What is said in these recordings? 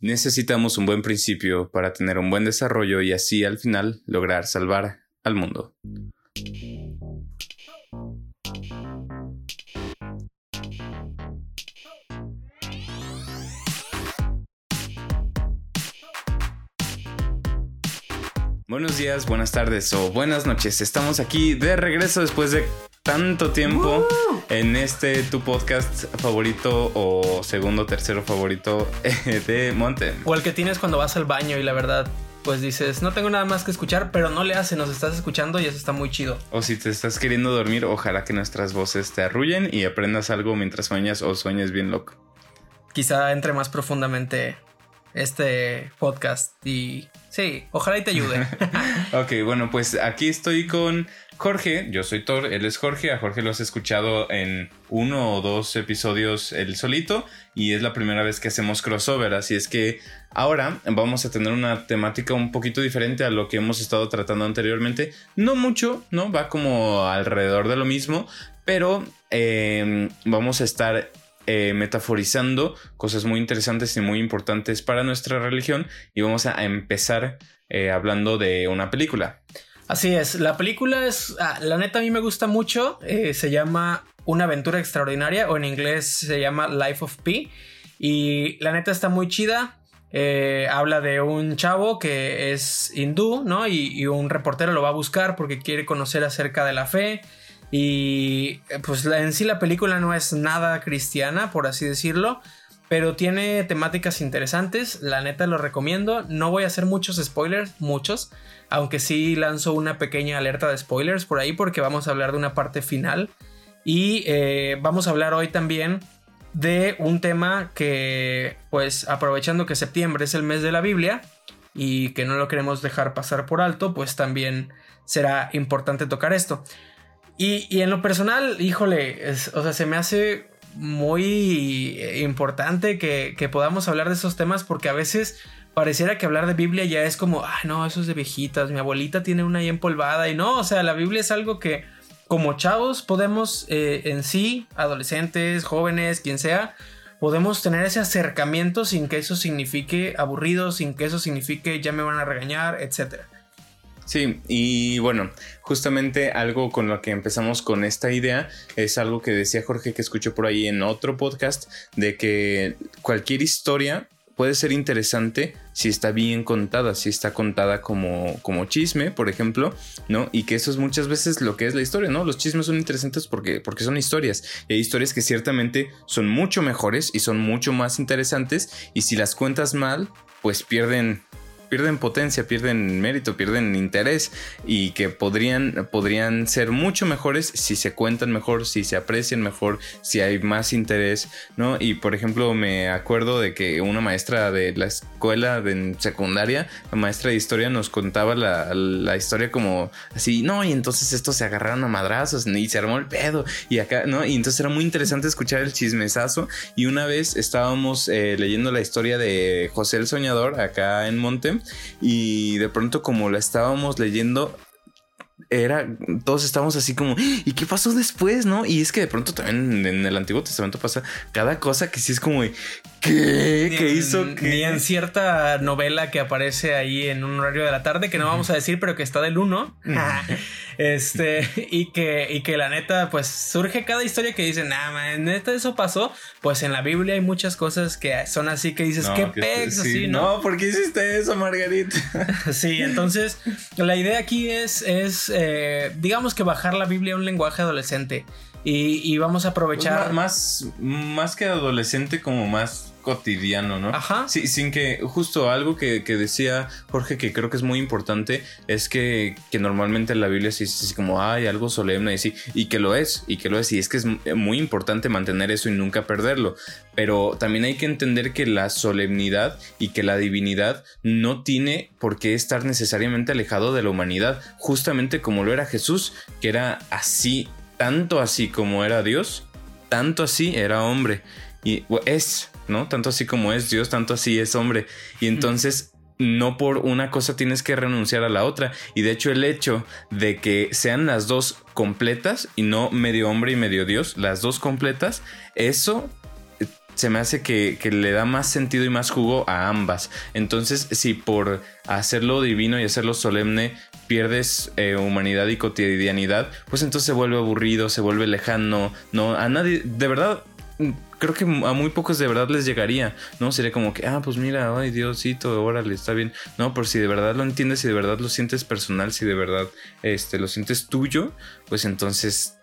Necesitamos un buen principio para tener un buen desarrollo y así al final lograr salvar al mundo. Buenos días, buenas tardes o buenas noches. Estamos aquí de regreso después de tanto tiempo en este tu podcast favorito o segundo tercero favorito eh, de Mountain. O el que tienes cuando vas al baño y la verdad pues dices, no tengo nada más que escuchar, pero no le hace, nos estás escuchando y eso está muy chido. O si te estás queriendo dormir, ojalá que nuestras voces te arrullen y aprendas algo mientras sueñas o sueñes bien loco. Quizá entre más profundamente este podcast y sí, ojalá y te ayude. ok, bueno, pues aquí estoy con Jorge, yo soy Thor, él es Jorge, a Jorge lo has escuchado en uno o dos episodios él solito y es la primera vez que hacemos crossover, así es que ahora vamos a tener una temática un poquito diferente a lo que hemos estado tratando anteriormente, no mucho, ¿no? Va como alrededor de lo mismo, pero eh, vamos a estar eh, metaforizando cosas muy interesantes y muy importantes para nuestra religión y vamos a empezar eh, hablando de una película. Así es, la película es, ah, la neta a mí me gusta mucho, eh, se llama Una aventura extraordinaria o en inglés se llama Life of Pi y la neta está muy chida. habla de un chavo que es hindú, ¿no? y, un reportero lo va a buscar porque quiere conocer acerca de la fe y eh, pues en sí la película no es nada cristiana, por así decirlo, pero tiene temáticas interesantes, la neta lo recomiendo, no voy a hacer muchos spoilers, muchos, aunque sí lanzo una pequeña alerta de spoilers por ahí porque vamos a hablar de una parte final y eh, vamos a hablar hoy también de un tema que pues aprovechando que septiembre es el mes de la Biblia y que no lo queremos dejar pasar por alto, pues también será importante tocar esto. Y, en lo personal, híjole, o sea, se me hace muy importante que, podamos hablar de esos temas porque a veces pareciera que hablar de Biblia ya es como, ah, no, eso es de viejitas, mi abuelita tiene una ahí empolvada y no, o sea, la Biblia es algo que como chavos podemos eh, en sí, adolescentes, jóvenes, quien sea, podemos tener ese acercamiento sin que eso signifique aburrido, sin que eso signifique ya me van a regañar, etcétera. Sí, y bueno, justamente algo con lo que empezamos con esta idea es algo que decía Jorge que escuchó por ahí en otro podcast, de que cualquier historia puede ser interesante si está bien contada, si está contada como, como chisme, por ejemplo, ¿no? Y que eso es muchas veces lo que es la historia, ¿no? Los chismes son interesantes porque, porque son historias. Y hay historias que ciertamente son mucho mejores y son mucho más interesantes y si las cuentas mal, pues pierden pierden potencia, pierden mérito, pierden interés y que podrían, podrían ser mucho mejores si se cuentan mejor, si se aprecian mejor, si hay más interés, ¿no? Y por ejemplo me acuerdo de que una maestra de la escuela de secundaria, la maestra de historia nos contaba la, la historia como así, no, y entonces estos se agarraron a madrazos y se armó el pedo y acá, ¿no? Y entonces era muy interesante escuchar el chismesazo y una vez estábamos eh, leyendo la historia de José el Soñador acá en Monte y de pronto como la estábamos leyendo era, todos estábamos así como, ¿y qué pasó después? ¿No? Y es que de pronto también en el Antiguo Testamento pasa cada cosa que sí es como, ¿qué? ¿Qué hizo? Ni en cierta novela que aparece ahí en un horario de la tarde, que no vamos a decir, pero que está del 1. este, y que, y que la neta, pues surge cada historia que dicen, nada, neta, eso pasó. Pues en la Biblia hay muchas cosas que son así que dices, ¿qué pex? así, ¿no? No, ¿por qué hiciste eso, Margarita? sí, entonces la idea aquí es, es eh, digamos que bajar la Biblia a un lenguaje adolescente. Y, vamos a aprovechar. Pues más, más que adolescente, como más cotidiano, ¿no? Ajá. Sí, sin que, justo algo que, decía Jorge que creo que es muy importante es que, normalmente en la Biblia sí es como, hay algo solemne y sí, y que lo es, y que lo es, y es que es muy importante mantener eso y nunca perderlo. Pero también hay que entender que la solemnidad y que la divinidad no tiene por qué estar necesariamente alejado de la humanidad, justamente como lo era Jesús, que era así, tanto así como era Dios, tanto así era hombre. Y es, ¿no? Tanto así como es Dios, tanto así es hombre. Y entonces no por una cosa tienes que renunciar a la otra. Y de hecho el hecho de que sean las dos completas y no medio hombre y medio Dios, las dos completas, eso se me hace que, le da más sentido y más jugo a ambas. Entonces, si por hacerlo divino y hacerlo solemne pierdes eh, humanidad y cotidianidad, pues entonces se vuelve aburrido, se vuelve lejano, no, a nadie, de verdad, creo que a muy pocos de verdad les llegaría, ¿no? Sería como que, ah, pues mira, ay Diosito, órale, está bien. No, por si de verdad lo entiendes, si de verdad lo sientes personal, si de verdad este, lo sientes tuyo, pues entonces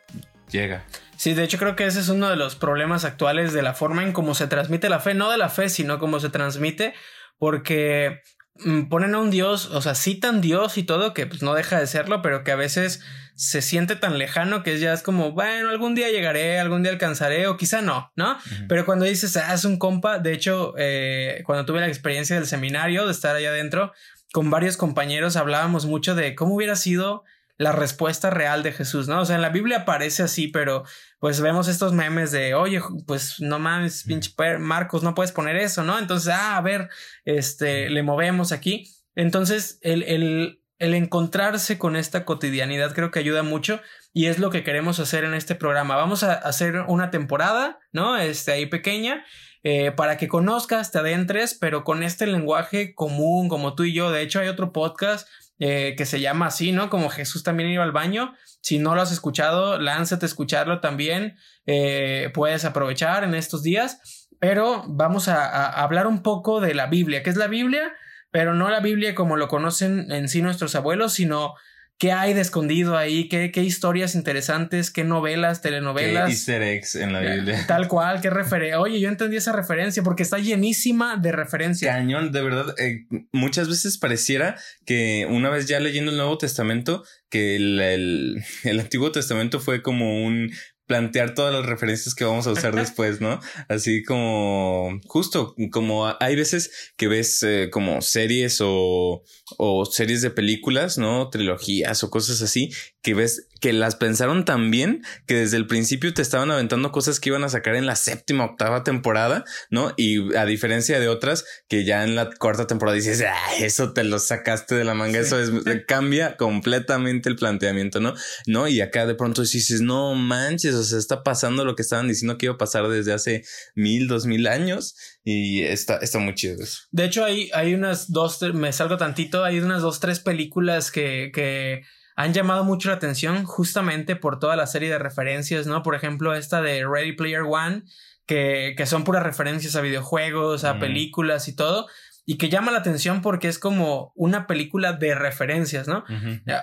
llega. Sí, de hecho creo que ese es uno de los problemas actuales de la forma en cómo se transmite la fe, no de la fe, sino cómo se transmite, porque mm, ponen a un Dios, o sea, citan Dios y todo, que pues no deja de serlo, pero que a veces se siente tan lejano que ya es como, bueno, algún día llegaré, algún día alcanzaré, o quizá no, ¿no? Pero cuando dices, ah, es un compa, de hecho, eh, cuando tuve la experiencia del seminario, de estar allá adentro, con varios compañeros hablábamos mucho de cómo hubiera sido la respuesta real de Jesús, ¿no? O sea, en la Biblia aparece así, pero pues vemos estos memes de, oye, pues no mames, pinche Marcos, no puedes poner eso, ¿no? Entonces, ah, a ver, este, le movemos aquí. Entonces, el, el, el encontrarse con esta cotidianidad creo que ayuda mucho y es lo que queremos hacer en este programa. Vamos a hacer una temporada, ¿no? Este, ahí pequeña. Eh, para que conozcas, te adentres, pero con este lenguaje común, como tú y yo. De hecho, hay otro podcast eh, que se llama así, ¿no? Como Jesús también iba al baño. Si no lo has escuchado, lánzate a escucharlo también. Eh, puedes aprovechar en estos días. Pero vamos a, hablar un poco de la Biblia. ¿Qué es la Biblia? Pero no la Biblia como lo conocen en sí nuestros abuelos, sino ¿Qué hay de escondido ahí? ¿Qué, qué historias interesantes? ¿Qué novelas, telenovelas? ¿Qué easter eggs en la Biblia? Tal cual, qué referencia. Oye, yo entendí esa referencia porque está llenísima de referencias. Cañón, de verdad. Eh, muchas veces pareciera que una vez ya leyendo el Nuevo Testamento, que el, el Antiguo Testamento fue como un plantear todas las referencias que vamos a usar después, ¿no? Así como justo como hay veces que ves eh, como series o, o series de películas, ¿no? Trilogías o cosas así que ves que las pensaron tan bien que desde el principio te estaban aventando cosas que iban a sacar en la séptima, octava temporada, ¿no? Y a diferencia de otras que ya en la cuarta temporada dices, ah, eso te lo sacaste de la manga, eso es, cambia completamente el planteamiento, ¿no? No, y acá de pronto dices, no manches, o sea, está pasando lo que estaban diciendo que iba a pasar desde hace mil, dos mil años y está, está muy chido eso. De hecho, hay, hay unas dos, me salgo tantito, hay unas dos, tres películas que, que han llamado mucho la atención justamente por toda la serie de referencias, ¿no? Por ejemplo, esta de Ready Player One, que, que son puras referencias a videojuegos, a películas y todo, y que llama la atención porque es como una película de referencias, ¿no?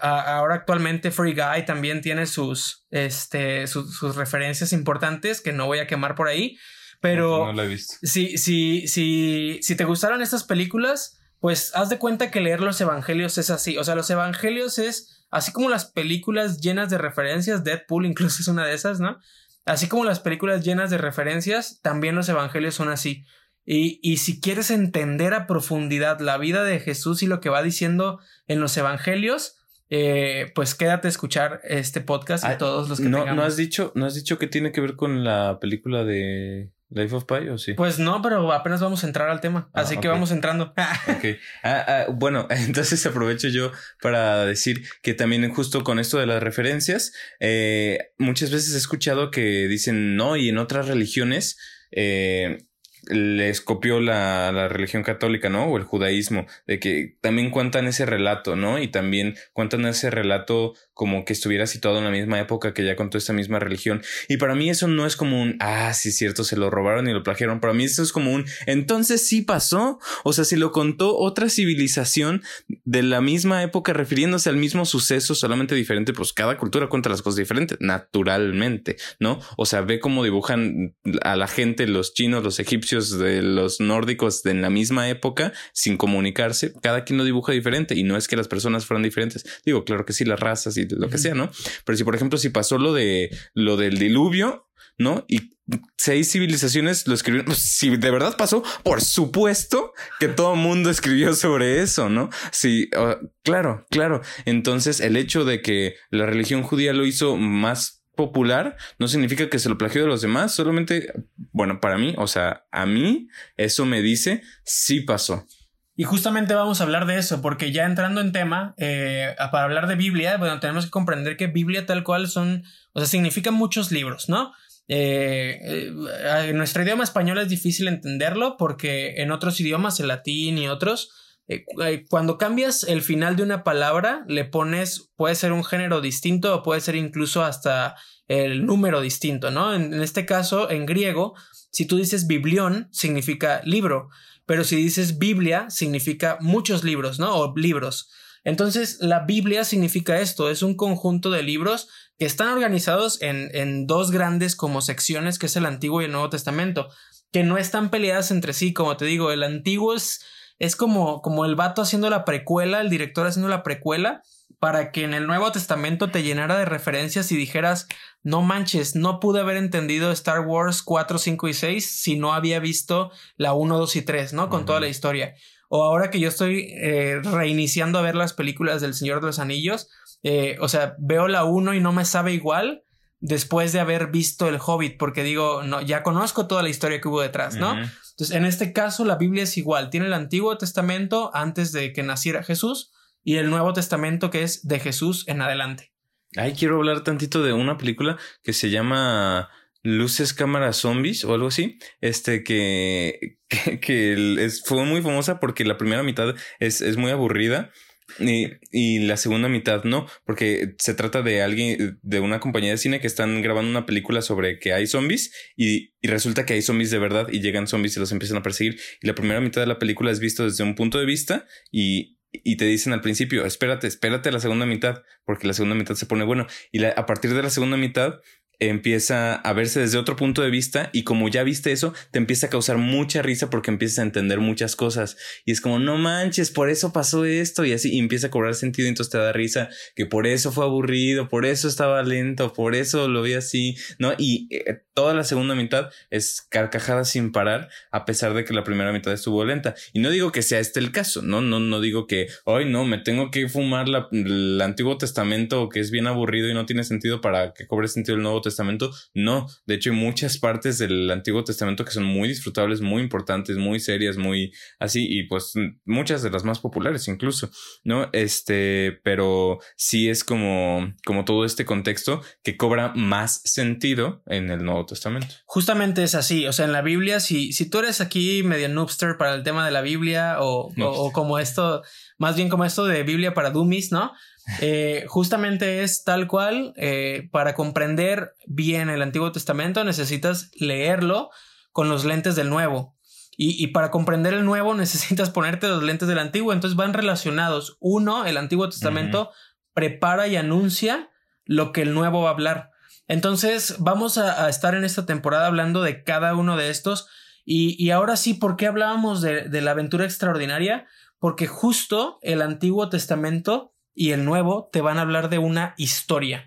ahora actualmente Free Guy también tiene sus, este, sus referencias importantes que no voy a quemar por ahí, pero no, la he visto. Si, si, si, si te gustaron estas películas, pues haz de cuenta que leer los evangelios es así, o sea, los evangelios es Así como las películas llenas de referencias, Deadpool incluso es una de esas, ¿no? Así como las películas llenas de referencias, también los evangelios son así. Y, y, si quieres entender a profundidad la vida de Jesús y lo que va diciendo en los evangelios, eh, pues quédate a escuchar este podcast y ah, todos los que no, no has dicho, no has dicho que tiene que ver con la película de Life of Pi o sí? Pues no, pero apenas vamos a entrar al tema. Ah, así que vamos entrando. ok. Ah, ah, bueno, entonces aprovecho yo para decir que también justo con esto de las referencias, eh, muchas veces he escuchado que dicen no y en otras religiones eh, les copió la, la, religión católica, ¿no? O el judaísmo, de que también cuentan ese relato, ¿no? Y también cuentan ese relato como que estuviera situado en la misma época que ya contó esta misma religión. Y para mí eso no es como un, ah, sí, cierto, se lo robaron y lo plagiaron. Para mí eso es como un, entonces sí pasó. O sea, si lo contó otra civilización de la misma época refiriéndose al mismo suceso, solamente diferente, pues cada cultura cuenta las cosas diferentes, naturalmente, ¿no? O sea, ve cómo dibujan a la gente, los chinos, los egipcios, de los nórdicos de en la misma época, sin comunicarse. Cada quien lo dibuja diferente y no es que las personas fueran diferentes. Digo, claro que sí, las razas y lo que sea, ¿no? Pero si, por ejemplo, si pasó lo de lo del diluvio, ¿no? Y seis civilizaciones lo escribieron. Pues, si de verdad pasó, por supuesto que todo el mundo escribió sobre eso, ¿no? Sí, ah, claro, claro. Entonces, el hecho de que la religión judía lo hizo más popular no significa que se lo plagió de los demás, solamente, bueno, para mí, o sea, a mí eso me dice sí pasó. Y justamente vamos a hablar de eso, porque ya entrando en tema, eh, para hablar de Biblia, bueno, tenemos que comprender que Biblia tal cual son, o sea, significan muchos libros, ¿no? Eh, eh, en nuestro idioma español es difícil entenderlo porque en otros idiomas, el latín y otros, eh, cuando cambias el final de una palabra, le pones, puede ser un género distinto o puede ser incluso hasta el número distinto, ¿no? En, este caso, en griego, si tú dices biblión, significa libro, pero si dices Biblia, significa muchos libros, ¿no? O libros. Entonces, la Biblia significa esto, es un conjunto de libros que están organizados en, en dos grandes como secciones, que es el Antiguo y el Nuevo Testamento, que no están peleadas entre sí, como te digo, el Antiguo es, es como, como el vato haciendo la precuela, el director haciendo la precuela, para que en el Nuevo Testamento te llenara de referencias y dijeras, no manches, no pude haber entendido Star Wars 4, 5 y 6 si no había visto la 1, 2 y 3, ¿no? Con toda la historia. O ahora que yo estoy eh, reiniciando a ver las películas del Señor de los Anillos, eh, o sea, veo la 1 y no me sabe igual después de haber visto el Hobbit, porque digo, no, ya conozco toda la historia que hubo detrás, ¿no? Entonces, en este caso, la Biblia es igual, tiene el Antiguo Testamento antes de que naciera Jesús y el Nuevo Testamento que es de Jesús en adelante. Ay, quiero hablar tantito de una película que se llama Luces, Cámaras, Zombies o algo así. Este que, que, es, fue muy famosa porque la primera mitad es, es muy aburrida y, y, la segunda mitad no, porque se trata de alguien, de una compañía de cine que están grabando una película sobre que hay zombies y, y, resulta que hay zombies de verdad y llegan zombies y los empiezan a perseguir. Y la primera mitad de la película es visto desde un punto de vista y, y te dicen al principio, espérate, espérate la segunda mitad, porque la segunda mitad se pone bueno. Y a partir de la segunda mitad empieza a verse desde otro punto de vista y como ya viste eso, te empieza a causar mucha risa porque empiezas a entender muchas cosas y es como, no manches, por eso pasó esto y así y empieza a cobrar sentido y entonces te da risa que por eso fue aburrido, por eso estaba lento, por eso lo vi así, ¿no? Y eh, toda la segunda mitad es carcajada sin parar a pesar de que la primera mitad estuvo lenta y no digo que sea este el caso, no, no, no digo que, hoy no, me tengo que fumar la, el Antiguo Testamento que es bien aburrido y no tiene sentido para que cobre sentido el Nuevo Testamento no. De hecho, hay muchas partes del Antiguo Testamento que son muy disfrutables, muy importantes, muy serias, muy así, y pues muchas de las más populares incluso, ¿no? Este, pero sí es como, como todo este contexto que cobra más sentido en el Nuevo Testamento. Justamente es así, o sea, en la Biblia, si, si tú eres aquí medio noobster para el tema de la Biblia o, o como esto, más bien como esto de Biblia para dummies, ¿no? Eh, justamente es tal cual, eh, para comprender bien el Antiguo Testamento necesitas leerlo con los lentes del Nuevo. Y, para comprender el Nuevo necesitas ponerte los lentes del Antiguo, entonces van relacionados. Uno, el Antiguo Testamento prepara y anuncia lo que el Nuevo va a hablar. Entonces vamos a, estar en esta temporada hablando de cada uno de estos. Y, ahora sí, ¿por qué hablábamos de, de la aventura extraordinaria? Porque justo el Antiguo Testamento y el Nuevo te van a hablar de una historia.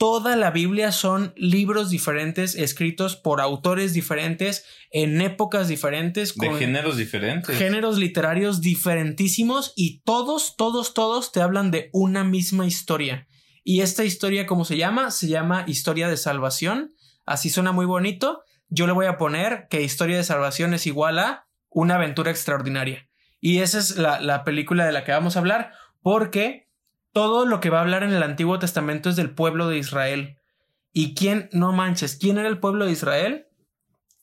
Toda la Biblia son libros diferentes escritos por autores diferentes en épocas diferentes. Con de géneros diferentes. Géneros literarios diferentísimos y todos, todos, todos te hablan de una misma historia. Y esta historia, ¿cómo se llama? Se llama Historia de Salvación. Así suena muy bonito. Yo le voy a poner que Historia de Salvación es igual a una aventura extraordinaria. Y esa es la, la película de la que vamos a hablar porque todo lo que va a hablar en el Antiguo Testamento es del pueblo de Israel. ¿Y quién, no manches, quién era el pueblo de Israel?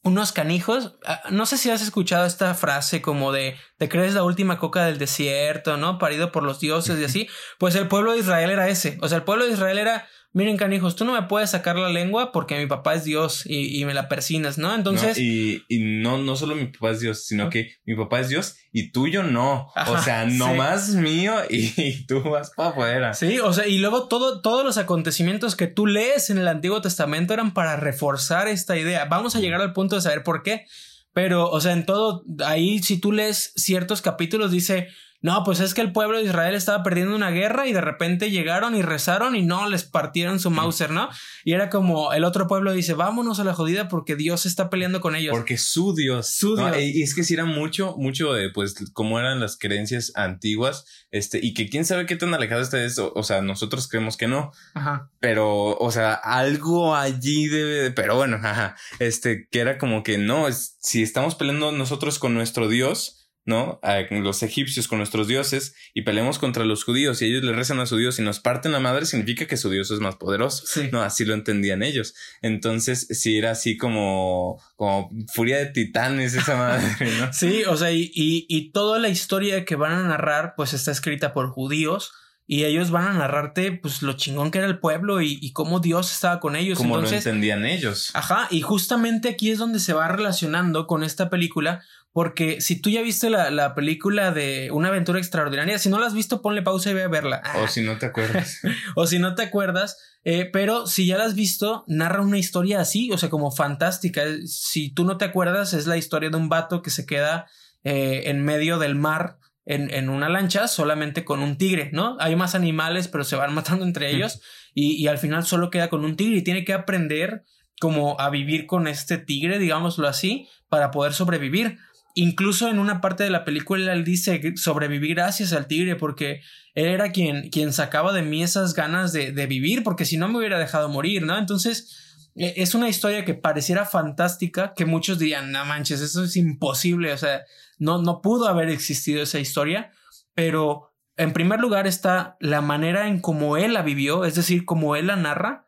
Unos canijos. Ah, no sé si has escuchado esta frase como de te crees la última coca del desierto, ¿no? Parido por los dioses y así. Pues el pueblo de Israel era ese. O sea, el pueblo de Israel era miren canijos, tú no me puedes sacar la lengua porque mi papá es Dios y, me la persinas, ¿no? Entonces... y, no, no solo mi papá es Dios, sino que mi papá es Dios y tuyo no. o sea, no más mío y, tú vas para afuera. Sí, o sea, y luego todo, todos los acontecimientos que tú lees en el Antiguo Testamento eran para reforzar esta idea. Vamos a llegar al punto de saber por qué. Pero, o sea, en todo, ahí si tú lees ciertos capítulos, dice, no, pues es que el pueblo de Israel estaba perdiendo una guerra y de repente llegaron y rezaron y no les partieron su Mauser, ¿no? Y era como el otro pueblo dice, vámonos a la jodida porque Dios está peleando con ellos. Porque su Dios. Su Dios. Y es que si era mucho, mucho de pues cómo eran las creencias antiguas, este, y que quién sabe qué tan alejado está de eso. O sea, nosotros creemos que no. Ajá. Pero, o sea, algo allí debe, pero bueno, ajá. Este, que era como que no, si estamos peleando nosotros con nuestro Dios, ¿no? A los egipcios con nuestros dioses y peleamos contra los judíos y ellos le rezan a su dios y nos parten la madre, significa que su dios es más poderoso. No, así lo entendían ellos. Entonces, sí era así como, como furia de titanes esa madre, ¿no? sí, o sea, y, y toda la historia que van a narrar, pues está escrita por judíos y ellos van a narrarte pues lo chingón que era el pueblo y, cómo Dios estaba con ellos. Como lo entendían ellos. Ajá, y justamente aquí es donde se va relacionando con esta película, porque si tú ya viste la, película de Una aventura extraordinaria, si no la has visto, ponle pausa y ve a verla. O si no te acuerdas. o si no te acuerdas, eh, pero si ya la has visto, narra una historia así, o sea, como fantástica. Si tú no te acuerdas, es la historia de un vato que se queda eh, en medio del mar en, una lancha solamente con un tigre, ¿no? Hay más animales, pero se van matando entre ellos y, al final solo queda con un tigre y tiene que aprender como a vivir con este tigre, digámoslo así, para poder sobrevivir. Incluso en una parte de la película él dice sobrevivir gracias al tigre porque él era quien, quien sacaba de mí esas ganas de, de vivir porque si no me hubiera dejado morir, ¿no? Entonces es una historia que pareciera fantástica, que muchos dirían, no manches, eso es imposible, o sea, no, no pudo haber existido esa historia, pero en primer lugar está la manera en cómo él la vivió, es decir, cómo él la narra,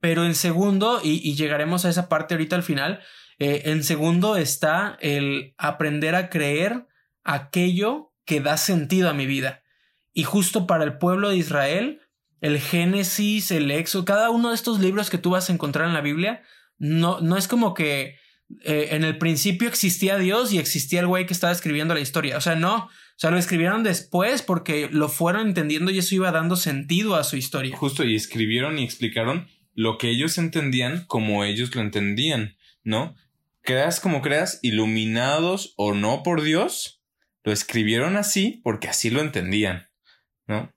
pero en segundo, y, llegaremos a esa parte ahorita al final, eh, en segundo está el aprender a creer aquello que da sentido a mi vida. Y justo para el pueblo de Israel, el Génesis, el Éxodo, cada uno de estos libros que tú vas a encontrar en la Biblia, no, no es como que eh, en el principio existía Dios y existía el güey que estaba escribiendo la historia. O sea, no, o sea, lo escribieron después porque lo fueron entendiendo y eso iba dando sentido a su historia. Justo, y escribieron y explicaron lo que ellos entendían como ellos lo entendían, ¿no? Creas como creas, iluminados o no por Dios, lo escribieron así porque así lo entendían, ¿no?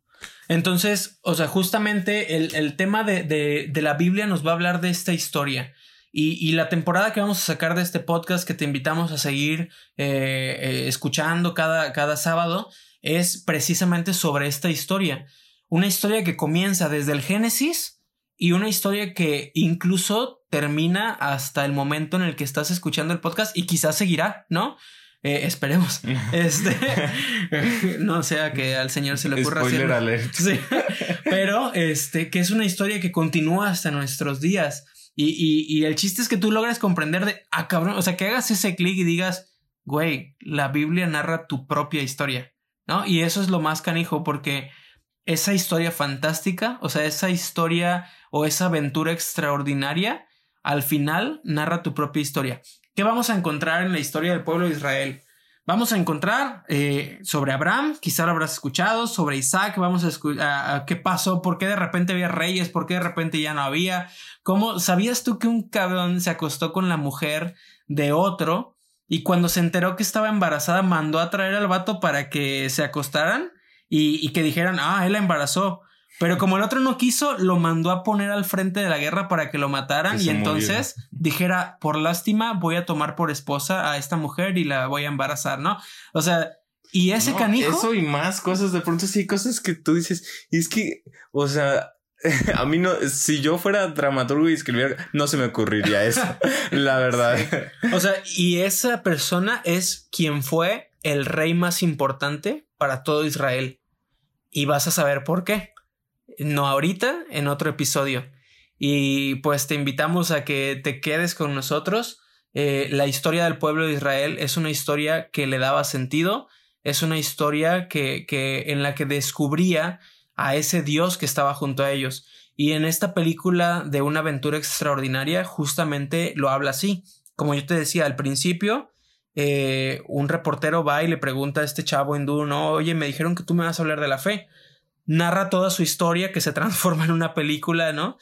Entonces, o sea, justamente el, tema de, de, la Biblia nos va a hablar de esta historia. Y, la temporada que vamos a sacar de este podcast, que te invitamos a seguir eh, eh, escuchando cada, cada sábado, es precisamente sobre esta historia. Una historia que comienza desde el Génesis y una historia que incluso termina hasta el momento en el que estás escuchando el podcast y quizás seguirá, ¿no? Eh, esperemos. este. no sea que al señor se le ocurra Spoiler alert. Sí. Pero este, que es una historia que continúa hasta nuestros días. Y, y, el chiste es que tú logres comprender de, ah, cabrón, o sea, que hagas ese clic y digas, güey, la Biblia narra tu propia historia, ¿no? Y eso es lo más canijo porque esa historia fantástica, o sea, esa historia o esa aventura extraordinaria, al final narra tu propia historia. ¿Qué vamos a encontrar en la historia del pueblo de Israel? Vamos a encontrar eh, sobre Abraham, quizá lo habrás escuchado, sobre Isaac, vamos a escuchar qué pasó, por qué de repente había reyes, por qué de repente ya no había. ¿Cómo sabías tú que un cabrón se acostó con la mujer de otro y cuando se enteró que estaba embarazada mandó a traer al vato para que se acostaran y, y que dijeran, ah, él la embarazó? Pero como el otro no quiso, lo mandó a poner al frente de la guerra para que lo mataran y entonces dijera, por lástima, voy a tomar por esposa a esta mujer y la voy a embarazar, ¿no? O sea, y ese canijo. Eso y más cosas, de pronto sí, cosas que tú dices, y es que, o sea, a mí no, si yo fuera dramaturgo y escribiera, no se me ocurriría eso, la verdad. O sea, y esa persona es quien fue el rey más importante para todo Israel. Y vas a saber por qué no ahorita, en otro episodio. Y pues te invitamos a que te quedes con nosotros. Eh, la historia del pueblo de Israel es una historia que le daba sentido, es una historia que, que en la que descubría a ese Dios que estaba junto a ellos. Y en esta película de una aventura extraordinaria, justamente lo habla así. Como yo te decía al principio, eh, un reportero va y le pregunta a este chavo hindú, no, oye, me dijeron que tú me vas a hablar de la fe narra toda su historia que se transforma en una película, ¿no?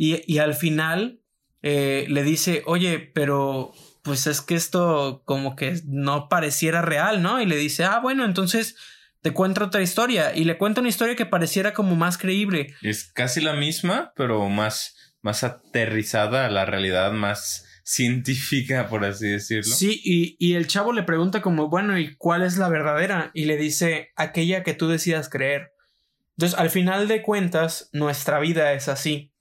Y, al final eh, le dice, oye, pero pues es que esto como que no pareciera real, ¿no? Y le dice, ah, bueno, entonces te cuento otra historia. Y le cuenta una historia que pareciera como más creíble. Es casi la misma, pero más, más aterrizada a la realidad, más científica, por así decirlo. Sí, y, y, el chavo le pregunta como, bueno, ¿y cuál es la verdadera? Y le dice, aquella que tú decidas creer. Entonces, al final de cuentas, nuestra vida es así.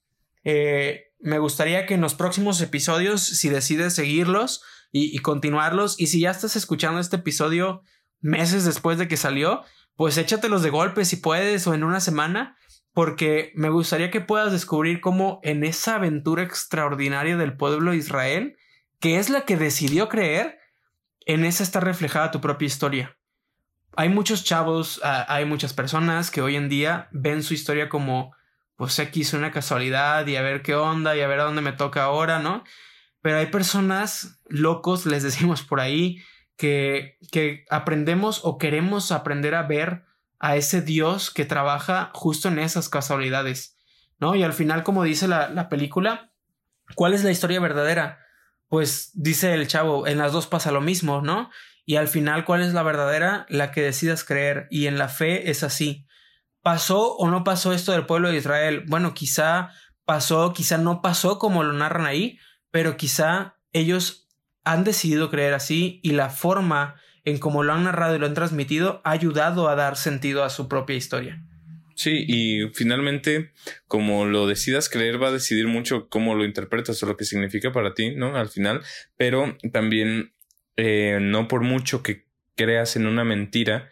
Eh, me gustaría que en los próximos episodios, si decides seguirlos y, continuarlos, y si ya estás escuchando este episodio meses después de que salió, pues échatelos de golpe si puedes o en una semana, porque me gustaría que puedas descubrir cómo en esa aventura extraordinaria del pueblo de Israel, que es la que decidió creer, en esa está reflejada tu propia historia. Hay muchos chavos, ah, hay muchas personas que hoy en día ven su historia como, pues X, una casualidad y a ver qué onda y a ver a dónde me toca ahora, ¿no? Pero hay personas locos, les decimos por ahí, que, que aprendemos o queremos aprender a ver a ese Dios que trabaja justo en esas casualidades, ¿no? Y al final, como dice la, la película, ¿cuál es la historia verdadera? Pues dice el chavo, en las dos pasa lo mismo, ¿no? Y al final, ¿cuál es la verdadera? La que decidas creer. Y en la fe es así. ¿Pasó o no pasó esto del pueblo de Israel? Bueno, quizá pasó, quizá no pasó como lo narran ahí, pero quizá ellos han decidido creer así y la forma en cómo lo han narrado y lo han transmitido ha ayudado a dar sentido a su propia historia. Sí, y finalmente, como lo decidas creer, va a decidir mucho cómo lo interpretas o lo que significa para ti, ¿no? Al final, pero también eh, no por mucho que creas en una mentira,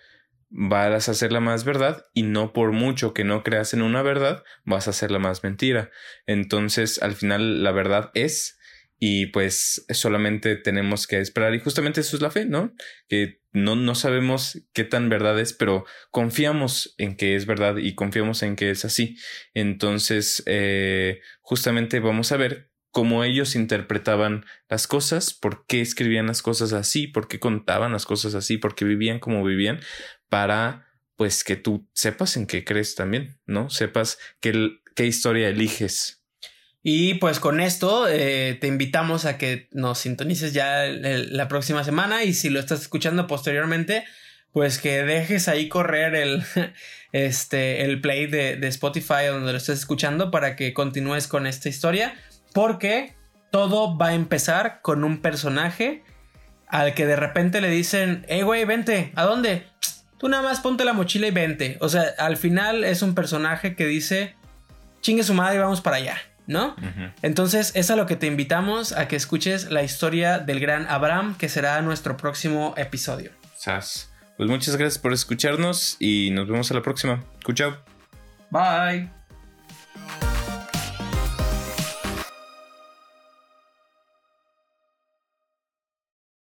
vas a hacer la más verdad y no por mucho que no creas en una verdad, vas a hacer la más mentira. Entonces, al final, la verdad es y pues solamente tenemos que esperar y justamente eso es la fe, ¿no? Que no, no sabemos qué tan verdad es, pero confiamos en que es verdad y confiamos en que es así. Entonces, eh, justamente vamos a ver cómo ellos interpretaban las cosas, por qué escribían las cosas así, por qué contaban las cosas así, por qué vivían como vivían, para pues que tú sepas en qué crees también, ¿no? Sepas qué, qué historia eliges y pues con esto eh, te invitamos a que nos sintonices ya la próxima semana y si lo estás escuchando posteriormente, pues que dejes ahí correr el, este, el play de, de Spotify donde lo estés escuchando para que continúes con esta historia porque todo va a empezar con un personaje al que de repente le dicen, hey güey, vente, ¿a dónde? Tú nada más ponte la mochila y vente. O sea, al final es un personaje que dice, chingue su madre y vamos para allá. ¿no? Entonces es a lo que te invitamos a que escuches la historia del gran Abraham, que será nuestro próximo episodio. Pues muchas gracias por escucharnos y nos vemos a la próxima. Chao. Bye.